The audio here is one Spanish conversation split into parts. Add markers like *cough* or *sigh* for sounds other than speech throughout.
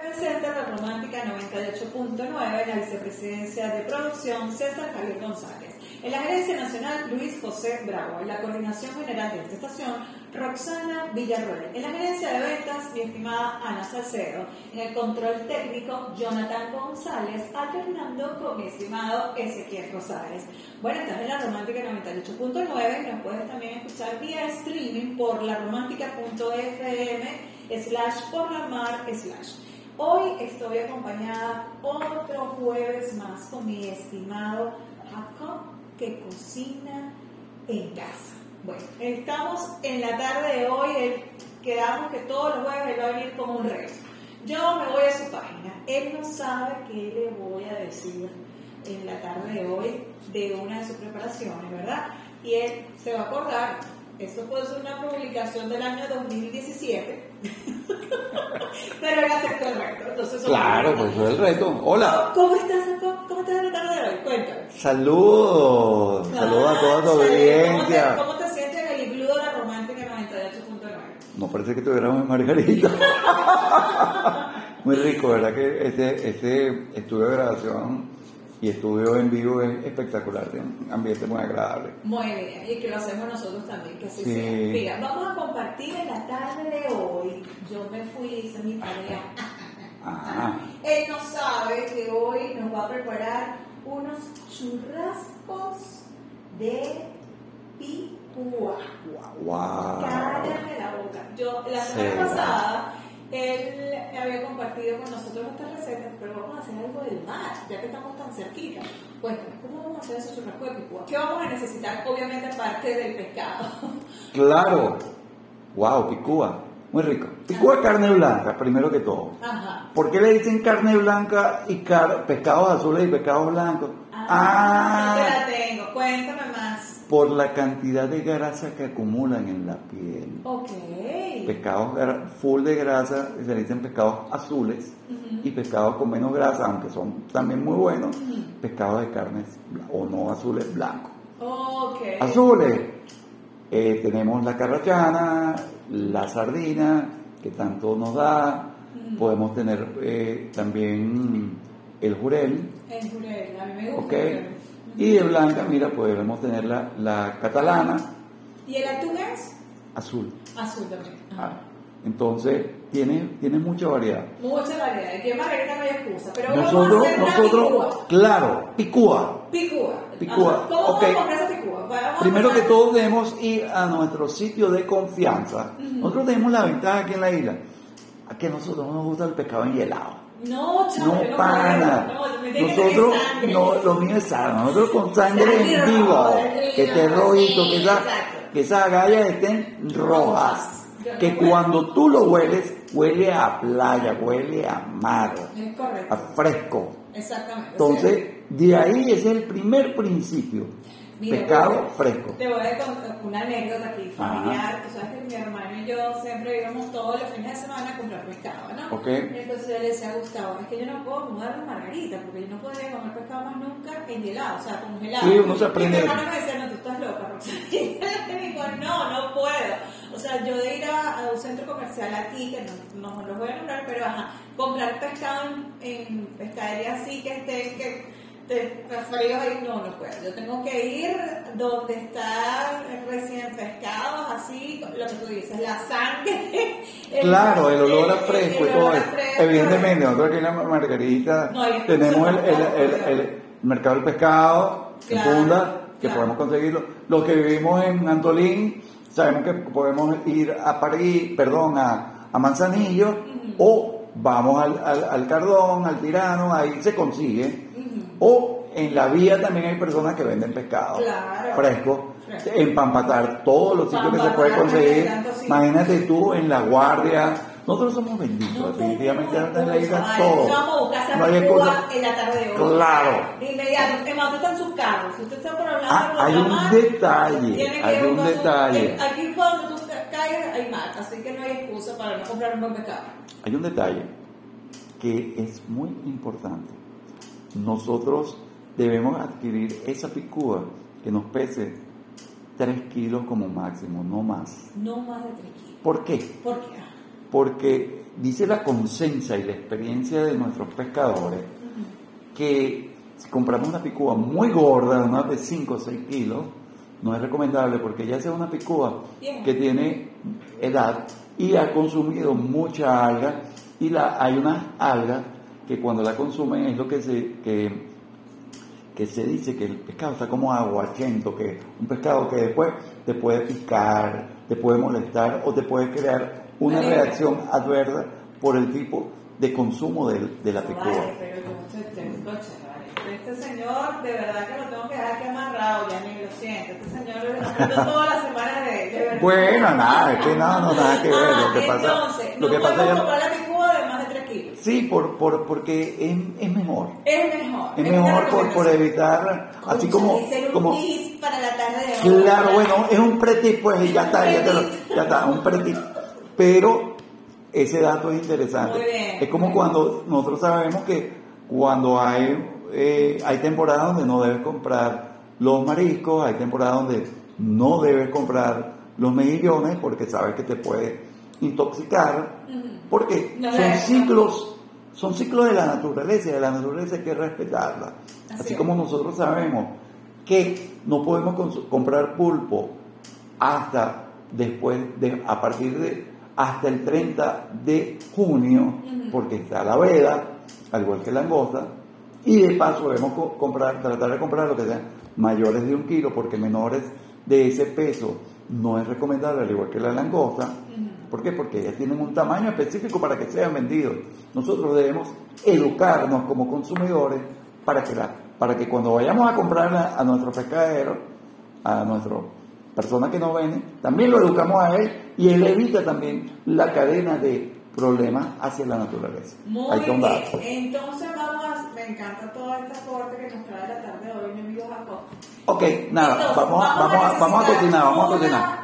Presenta la Romántica 98.9 en la vicepresidencia de producción César Javier González. En la gerencia nacional Luis José Bravo. En la coordinación general de esta estación Roxana Villarroel. En la gerencia de ventas mi estimada Ana Salcedo. En el control técnico Jonathan González. Alternando con mi estimado Ezequiel Rosales. Bueno, estás en la Romántica 98.9. Nos puedes también escuchar vía streaming por la romántica.fm slash por la mar slash. Hoy estoy acompañada otro jueves más con mi estimado Jacob que cocina en casa. Bueno, estamos en la tarde de hoy, quedamos que todos los jueves él va a venir con un reto. Yo me voy a su página, él no sabe qué le voy a decir en la tarde de hoy de una de sus preparaciones, ¿verdad? Y él se va a acordar, esto puede ser una publicación del año 2017 *laughs* Pero él aceptó el reto. Entonces, claro, pues fue el reto. Hola. ¿Cómo estás, ¿Cómo estás en la tarde de hoy? Cuéntame. Saludos. Saludos a toda tu audiencia. ¿Cómo te, sientes en el iglú de la romántica 98.9? No parece que tuviéramos Margarita. *laughs* Muy rico, ¿verdad? Que este, este estudio de grabación y estudio en vivo es espectacular, un ambiente muy agradable. Muy bien, y que lo hacemos nosotros también, que así sea. Mira, vamos a compartir en la tarde de hoy. Yo me fui, hice mi tarea. Él no sabe que hoy nos va a preparar unos churrascos de picúa. Wow. Cállame la boca. Yo, la semana pasada él había compartido con nosotros estas recetas, pero vamos a hacer algo del mar, ya que estamos tan cerquita. Bueno, ¿cómo vamos a hacer de picúa? ¿Qué vamos a necesitar? Obviamente, aparte del pescado. Claro. Wow, picúa. Muy rico. Picúa es carne blanca, primero que todo. Ajá. ¿Por qué le dicen carne blanca y pescados azules y pescados blancos? Ah, ah ya la tengo. Cuéntame más. Por la cantidad de grasa que acumulan en la piel. Ok pescados full de grasa, se dicen pescados azules, y pescados con menos grasa, aunque son también muy buenos, pescados de carnes o no azules blancos. Azules, eh, tenemos la carrachana, la sardina, que tanto nos da, podemos tener eh, también el jurel. El jurel, a mí me gusta. Okay. Y de blanca, mira, podemos tener la, la catalana. ¿Y el atún es? Azul. Azul también. Ah, entonces, tiene, tiene mucha variedad. Mucha variedad. ¿Qué margarita no hay excusa? Pero nosotros, nosotros claro, picúa. Picúa. Picúa. ¿Cómo okay. vamos a esa picúa? Primero que todo debemos ir a nuestro sitio de confianza. Nosotros tenemos la ventaja aquí en la isla, que a nosotros nos gusta el pescado en hielado. No, no, no para. nosotros, no, lo mío es sano. Nosotros con sangre en vivo, que esté rojito, que esa, que esas agallas estén rojas que cuando tú lo hueles, huele a playa, huele a mar, a fresco. Exactamente. Entonces, de ahí es el primer principio. Pescado fresco. Te voy a contar una anécdota aquí familiar. Tú sabes que mi hermano y yo siempre íbamos todos los fines de semana a comprar pescado, ¿no? Okay. Entonces él le decía a Gustavo, es que yo no puedo comer margarita, porque yo no podría comer pescado más nunca en helado, o sea, congelado. Sí, uno se aprende. Y mi hermano me decía, no, tú estás loca, Roxana. *laughs* Y yo le digo, no, no puedo. O sea, yo de ir a, un centro comercial aquí, que no, no, lo voy a nombrar, pero ajá, comprar pescado en, pescadería así que esté, que te ahí, no, no puedo. Yo tengo que ir donde está recién pescado, así, lo que tú dices, la sangre. *laughs* claro, el olor a fresco y todo eso. Evidentemente, nosotros aquí en la Margarita tenemos el, el, el, mercado del pescado, en Funda, que podemos conseguirlo. Los que vivimos en Antolín, sabemos que podemos ir a París, perdón, a, a Manzanillo, o vamos al, al, Cardón, al Tirano, ahí se consigue. O en la vía también hay personas que venden pescado fresco, en Pampatar, todos los sitios que se puede conseguir. Imagínate tú en La Guardia, nosotros somos benditos, definitivamente en la isla todo. No hay excusa. En la tarde de hoy. Claro. De inmediato. Es más, en sus carros. Si usted está por hablar ah, hay un detalle. Hay un detalle. Aquí cuando tú caes hay mar, así que no hay excusa para no comprar un buen pescado. Hay un detalle que es muy importante. Nosotros debemos adquirir esa picúa que nos pese 3 kilos como máximo, no más. No más de 3 kilos. ¿Por qué? ¿Por qué? porque dice la consensa y la experiencia de nuestros pescadores que si compramos una picúa muy gorda, más de 5 o 6 kilos, no es recomendable porque ya sea una picúa que tiene edad y ha consumido mucha alga y la, hay unas algas que cuando la consumen es lo que se, que, que se dice que el pescado está como aguachento, que un pescado que después te puede picar, te puede molestar o te puede crear una reacción adversa por el tipo de consumo de, de la picúa. Este señor, de verdad que lo tengo que dejar aquí amarrado, ya ni lo siento. Este señor toda la semana de, de verdad. Bueno, nada, es que no, no, nada que ver. lo que pasa, entonces, lo no que pasa ya... Sí, por, por, porque es, es mejor. Es mejor. Es, mejor por, por evitar, así como... como para la tarde de hoy. Claro, bueno, es un pretip, pues ya está, ya, te lo, ya está, un pretip. Pero ese dato es interesante. Muy bien, es como cuando nosotros sabemos que cuando hay eh, hay temporadas donde no debes comprar los mariscos, hay temporadas donde no debes comprar los mejillones porque sabes que te puede intoxicar, porque son ciclos, son ciclos de la naturaleza y de la naturaleza hay que respetarla. Así, como nosotros sabemos que no podemos comprar pulpo hasta después de, a partir de hasta el 30 de junio, porque está la veda, al igual que la langosta, y de paso debemos comprar, tratar de comprar lo que sean mayores de un kilo, porque menores de ese peso no es recomendable, al igual que la langosta. ¿Por qué? Porque ellas tienen un tamaño específico para que sean vendidos. Nosotros debemos educarnos como consumidores para que, para que cuando vayamos a comprar a, a nuestro pescadero, a nuestra persona que nos vende, también lo educamos a él y él evita también la cadena de problemas hacia la naturaleza. Muy bien. Entonces vamos a, me encanta toda esta corte que nos trae la tarde de hoy, mi amigo Jacob. Ok, nada, vamos, vamos, a, vamos, a, cocinar, vamos a cocinar.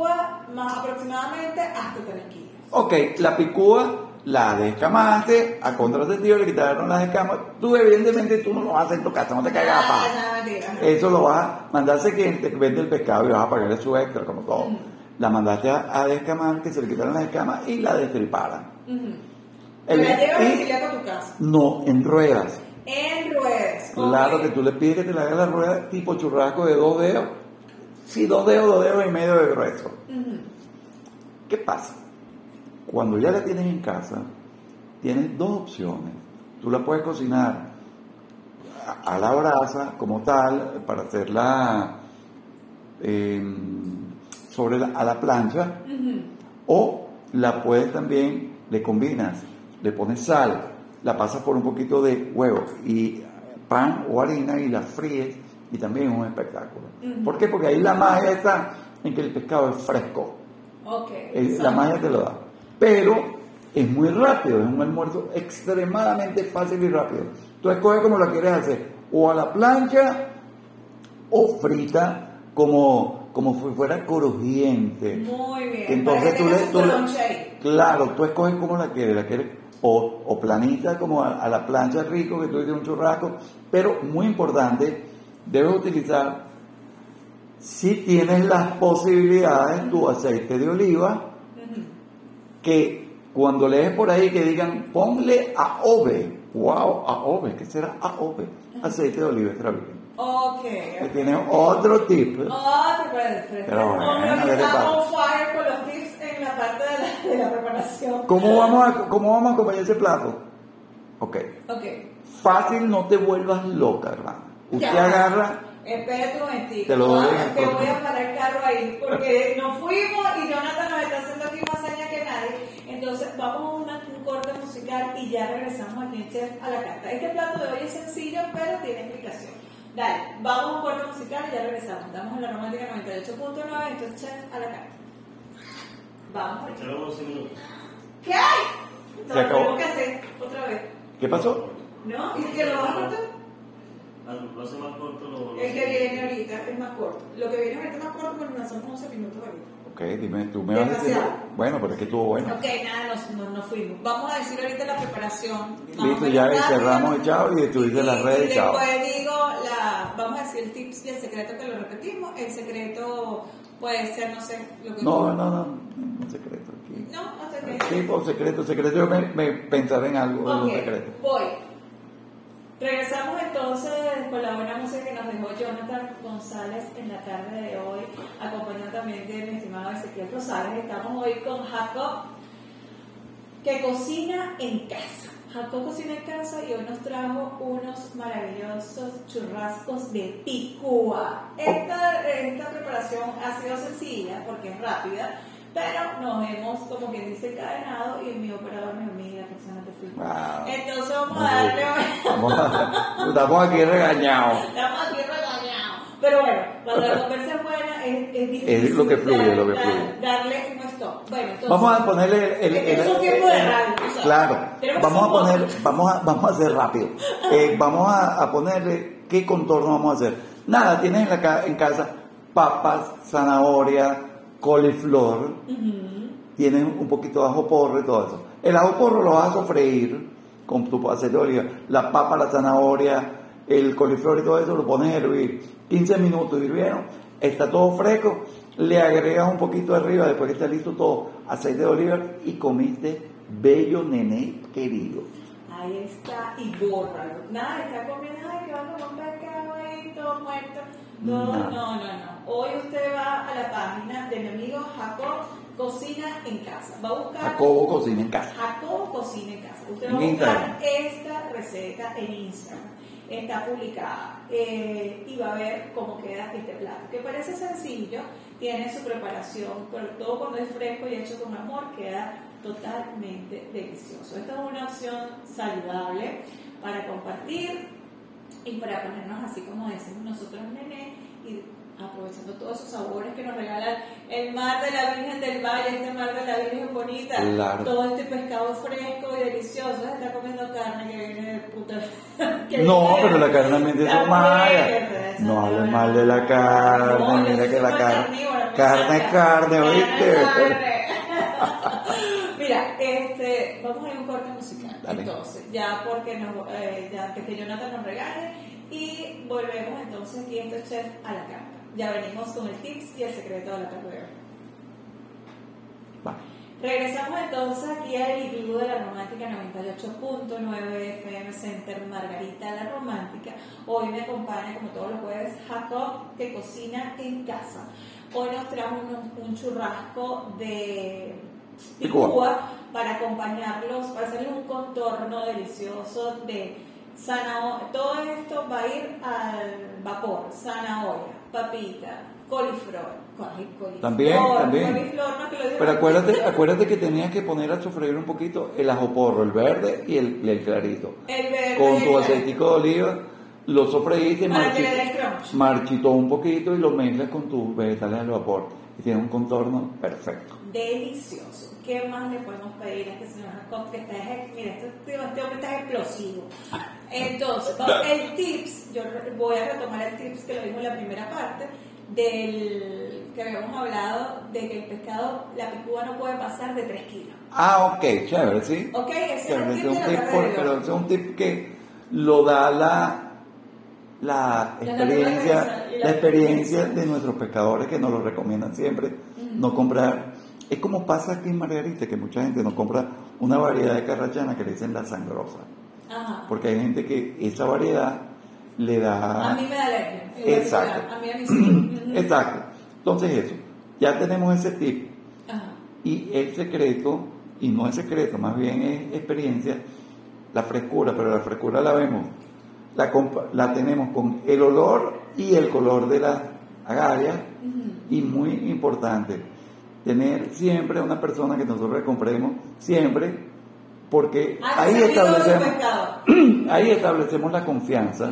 Picúa más aproximadamente hasta 3 kilos. Ok, la picúa la descamaste, a contrasentido le quitaron las escamas. Tú, evidentemente, tú no lo vas a hacer en tu casa, no te caigas a ah, Eso lo vas a mandarse que te vende el pescado y vas a pagarle su extra, como todo la mandaste a, descamar, que se le quitaran las escamas y la destriparan. ¿La llevas a tu casa? No, en ruedas. En ruedas. Claro que tú le pides que te la haga la rueda tipo churrasco de dos dedos. Sí, dos dedos, dos dedos y medio de grueso. ¿Qué pasa? Cuando ya la tienes en casa, tienes dos opciones. Tú la puedes cocinar a, la brasa como tal, para hacerla... Eh, sobre la, a la plancha o la puedes también, le combinas, le pones sal, la pasas por un poquito de huevo y pan o harina y la fríes y también es un espectáculo. ¿Por qué? Porque ahí la magia está en que el pescado es fresco. Okay, la magia te lo da. Pero es muy rápido, es un almuerzo extremadamente fácil y rápido. Tú escoges como la quieres hacer, o a la plancha o frita como como si fuera crujiente. Muy bien. Entonces tú le, claro, tú escoges como la quieres, la quieres o, o planita como a, la plancha rico que tú dices un churrasco, pero muy importante, debes utilizar si tienes las posibilidades tu aceite de oliva, que cuando lees por ahí que digan ponle a ove, wow, a ove, ¿qué será a ove? Aceite de oliva extra virgen. Ok. Que tiene otro tip. Otro puede Pero bueno, estamos fire con los tips en la parte de la, de la preparación. ¿Cómo vamos, a, ¿Cómo vamos a acompañar ese plato? Ok. Ok. Fácil, no te vuelvas loca, hermano. Usted ya. agarra. Espérate un momentito. Te lo doy. Te voy a parar el carro ahí. Porque nos fuimos y Jonathan nos está haciendo aquí más señas que nadie. Entonces, vamos a una, un corte musical y ya regresamos aquí en Chef a la carta. Este plato de hoy es sencillo, pero tiene explicación. Dale, vamos a un corte musical y ya regresamos. Estamos en la romántica 98.9, entonces chef a la carta. Vamos. ¿Qué hay? Se acabó. Tengo que hacer otra vez. ¿Qué pasó? ¿No? ¿Y que lo vas a cortar? Ah, lo hace más corto. Lo, el que viene ahorita es más corto. Lo que viene ahorita es más corto, pero nos son 11 minutos ahorita. Ok, dime, tú me vas a decir. Bueno, pero es que estuvo bueno. Ok, nada, nos, nos, fuimos. Vamos a decir ahorita la preparación. Listo, ya cerramos y chao. Y tú dices las redes, chao. Después digo, la, vamos a decir el tips del secreto que lo repetimos. El secreto Puede ser, no sé, lo que No, no, no, un secreto aquí. No, no secreto. Sí, por secreto, secreto, yo me, me pensaba en algo, en un secreto. voy. Regresamos entonces con la buena música que nos dejó Jonathan González en la tarde de hoy, acompañado también de mi estimado Ezequiel Rosales. Estamos hoy con Jacob, que cocina en casa. Jacob cocina en casa y hoy nos trajo unos maravillosos churrascos de picúa. Esta, esta preparación ha sido sencilla porque es rápida, pero nos hemos, como quien dice, encadenado y mi operador me amiga, persona te fui. Wow. Entonces vamos a darle... Estamos aquí regañados. Estamos aquí regañados. Pero bueno, cuando la conversa es buena, es, es difícil. Es lo que fluye, lo que fluye. Darle un stop. Bueno, entonces, vamos a ponerle el. el, es un tiempo de radio. Claro. Vamos a poner, vamos a, vamos a hacer rápido. Eh, *laughs* vamos a, a, ponerle qué contorno vamos a hacer. Nada, tienes en, la, en casa papas, zanahoria, coliflor, tienes un poquito de ajo porro y todo eso. El ajo porro lo vas a sofreír con tu aceite de oliva. La papa, la zanahoria, el coliflor y todo eso lo pones a hervir. 15 minutos hirvieron, está todo fresco, le agregas un poquito arriba, después que está listo todo, aceite de oliva y comiste bello nené querido. Ahí está, y. Nada, está comiendo, que vamos a comprar muerto. No, no, no, no, Hoy usted va a la página de mi amigo Jacob Cocina en Casa. Va a buscar. Jacobo Cocina en Casa. Jacobo Cocina en Casa. Usted va a buscar esta receta en Instagram está publicada eh, y va a ver cómo queda este plato, que parece sencillo, tiene su preparación, pero todo cuando es fresco y hecho con amor queda totalmente delicioso. Esta es una opción saludable para compartir y para ponernos así como decimos nosotros, nene, y aprovechando todos esos sabores que nos regalan el mar de la Virgen del Valle, este mar de la Virgen bonita, todo este pescado fresco y delicioso, está comiendo carne que viene de puta. *laughs* no, pero la carne también es maya. No hables mal de la carne, mira que la carne. Carne es carne, ¿oíste? Mira, este, vamos a ir a un corte musical. Entonces, ya porque nos, eh, ya que Jonathan nos regale y volvemos entonces aquí este chef a la carta. Ya venimos con el tips y el secreto de la tarde Regresamos entonces aquí al Iglú de la Romántica 98.9 FM Center Margarita la Romántica. Hoy me acompaña, como todos los jueves, Jacob, que cocina en casa. Hoy nos traemos un, churrasco de picúa para acompañarlos, para hacerles un contorno delicioso de zanahoria. Todo esto va a ir al vapor, zanahoria, papita, coliflor. También, también. Pero acuérdate, acuérdate que tenías que poner a sofreír un poquito el ajo porro, el verde y el, el clarito. El verde Con tu aceitico de oliva lo sofreíste, marchitó un poquito y lo mezclas con tus vegetales al vapor. Y tiene un contorno perfecto. Delicioso. ¿Qué más le podemos pedir a este señor Jacob? Que está, mira, este, este hombre está explosivo. Entonces, el tips, yo voy a retomar el tips que lo vimos en la primera parte, del que habíamos hablado de que el pescado, la picúa no puede pasar de 3 kilos. Ah, ok, chévere, sí. Ok, ese es un tip, Pero ese es un tip que lo da la la experiencia, la, experiencia de nuestros pescadores que nos lo recomiendan siempre, no comprar. Es como pasa aquí en Margarita, que mucha gente no compra una variedad de carrachana que le dicen la sangrosa. Porque hay gente que esa variedad le da... A mí me da alergia. Exacto. A mí a mí sí. *clears throat* Exacto. Entonces eso, ya tenemos ese tip. Y el secreto, y no es secreto, más bien es experiencia, la frescura, pero la frescura la vemos, la, la tenemos con el olor y el color de la agaria, y muy importante, tener siempre una persona que nosotros compremos, siempre, porque ah, ahí establecemos, *clears throat* ahí establecemos la confianza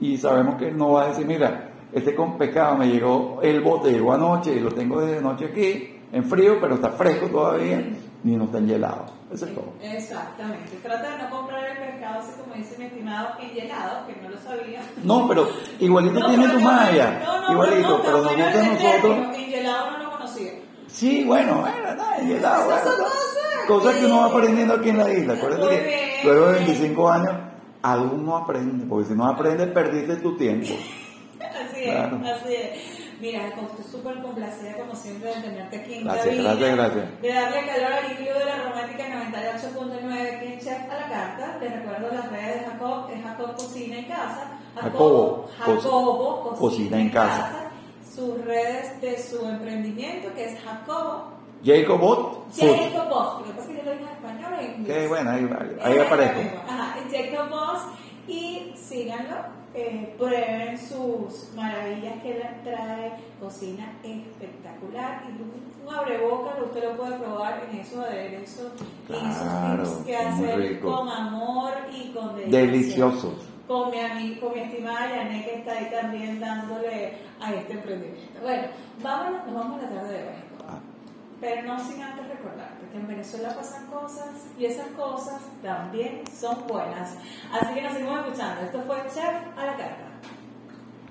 y sabemos que no va a decir, mira, este con pescado me llegó, el bote llegó anoche y lo tengo desde noche aquí, en frío, pero está fresco todavía, ni no está enhielado. Eso es todo. Exactamente. Trata de no comprar el pescado, así como dice mi estimado, enhielado, que no lo sabía. No, pero igualito tiene tu malla. igualito, pero, nos gusta a nosotros. Enhielado no lo conocía. Sí, bueno, bueno, nada, enhielado. Cosas que uno va aprendiendo aquí en la isla. Acuérdate que luego de 25 años algo no aprende, porque si no aprende perdiste tu tiempo. *laughs* así es, así es. Mira, estoy súper complacida como siempre de tenerte aquí en Gracias, gracias, gracias. De darle calor al hilo de la romántica 98.9 aquí en Chef a la carta. Les recuerdo las redes de Jacob, es Jacob Cocina en Casa. Jacobo, Jacobo, Cocina, en casa. Sus redes de su emprendimiento que es Jacobo. Jacobot. Jacobot, lo que pasa es que yo lo digo en español o en inglés. Qué bueno, ahí, ahí, aparezco. Ajá, Jacobot y síganlo, eh, prueben sus maravillas que él trae, cocina espectacular y un abreboca usted lo puede probar en esos aderezos claro, y sus que hace con amor y con deliciosos. Con mi, con mi estimada Yané que está ahí también dándole a este emprendimiento. Bueno, vamos, nos vamos a la tarde de hoy. Ah. Pero no sin antes recordarte que en Venezuela pasan cosas y esas cosas también son buenas. Así que nos seguimos escuchando. Esto fue Chef a la carta.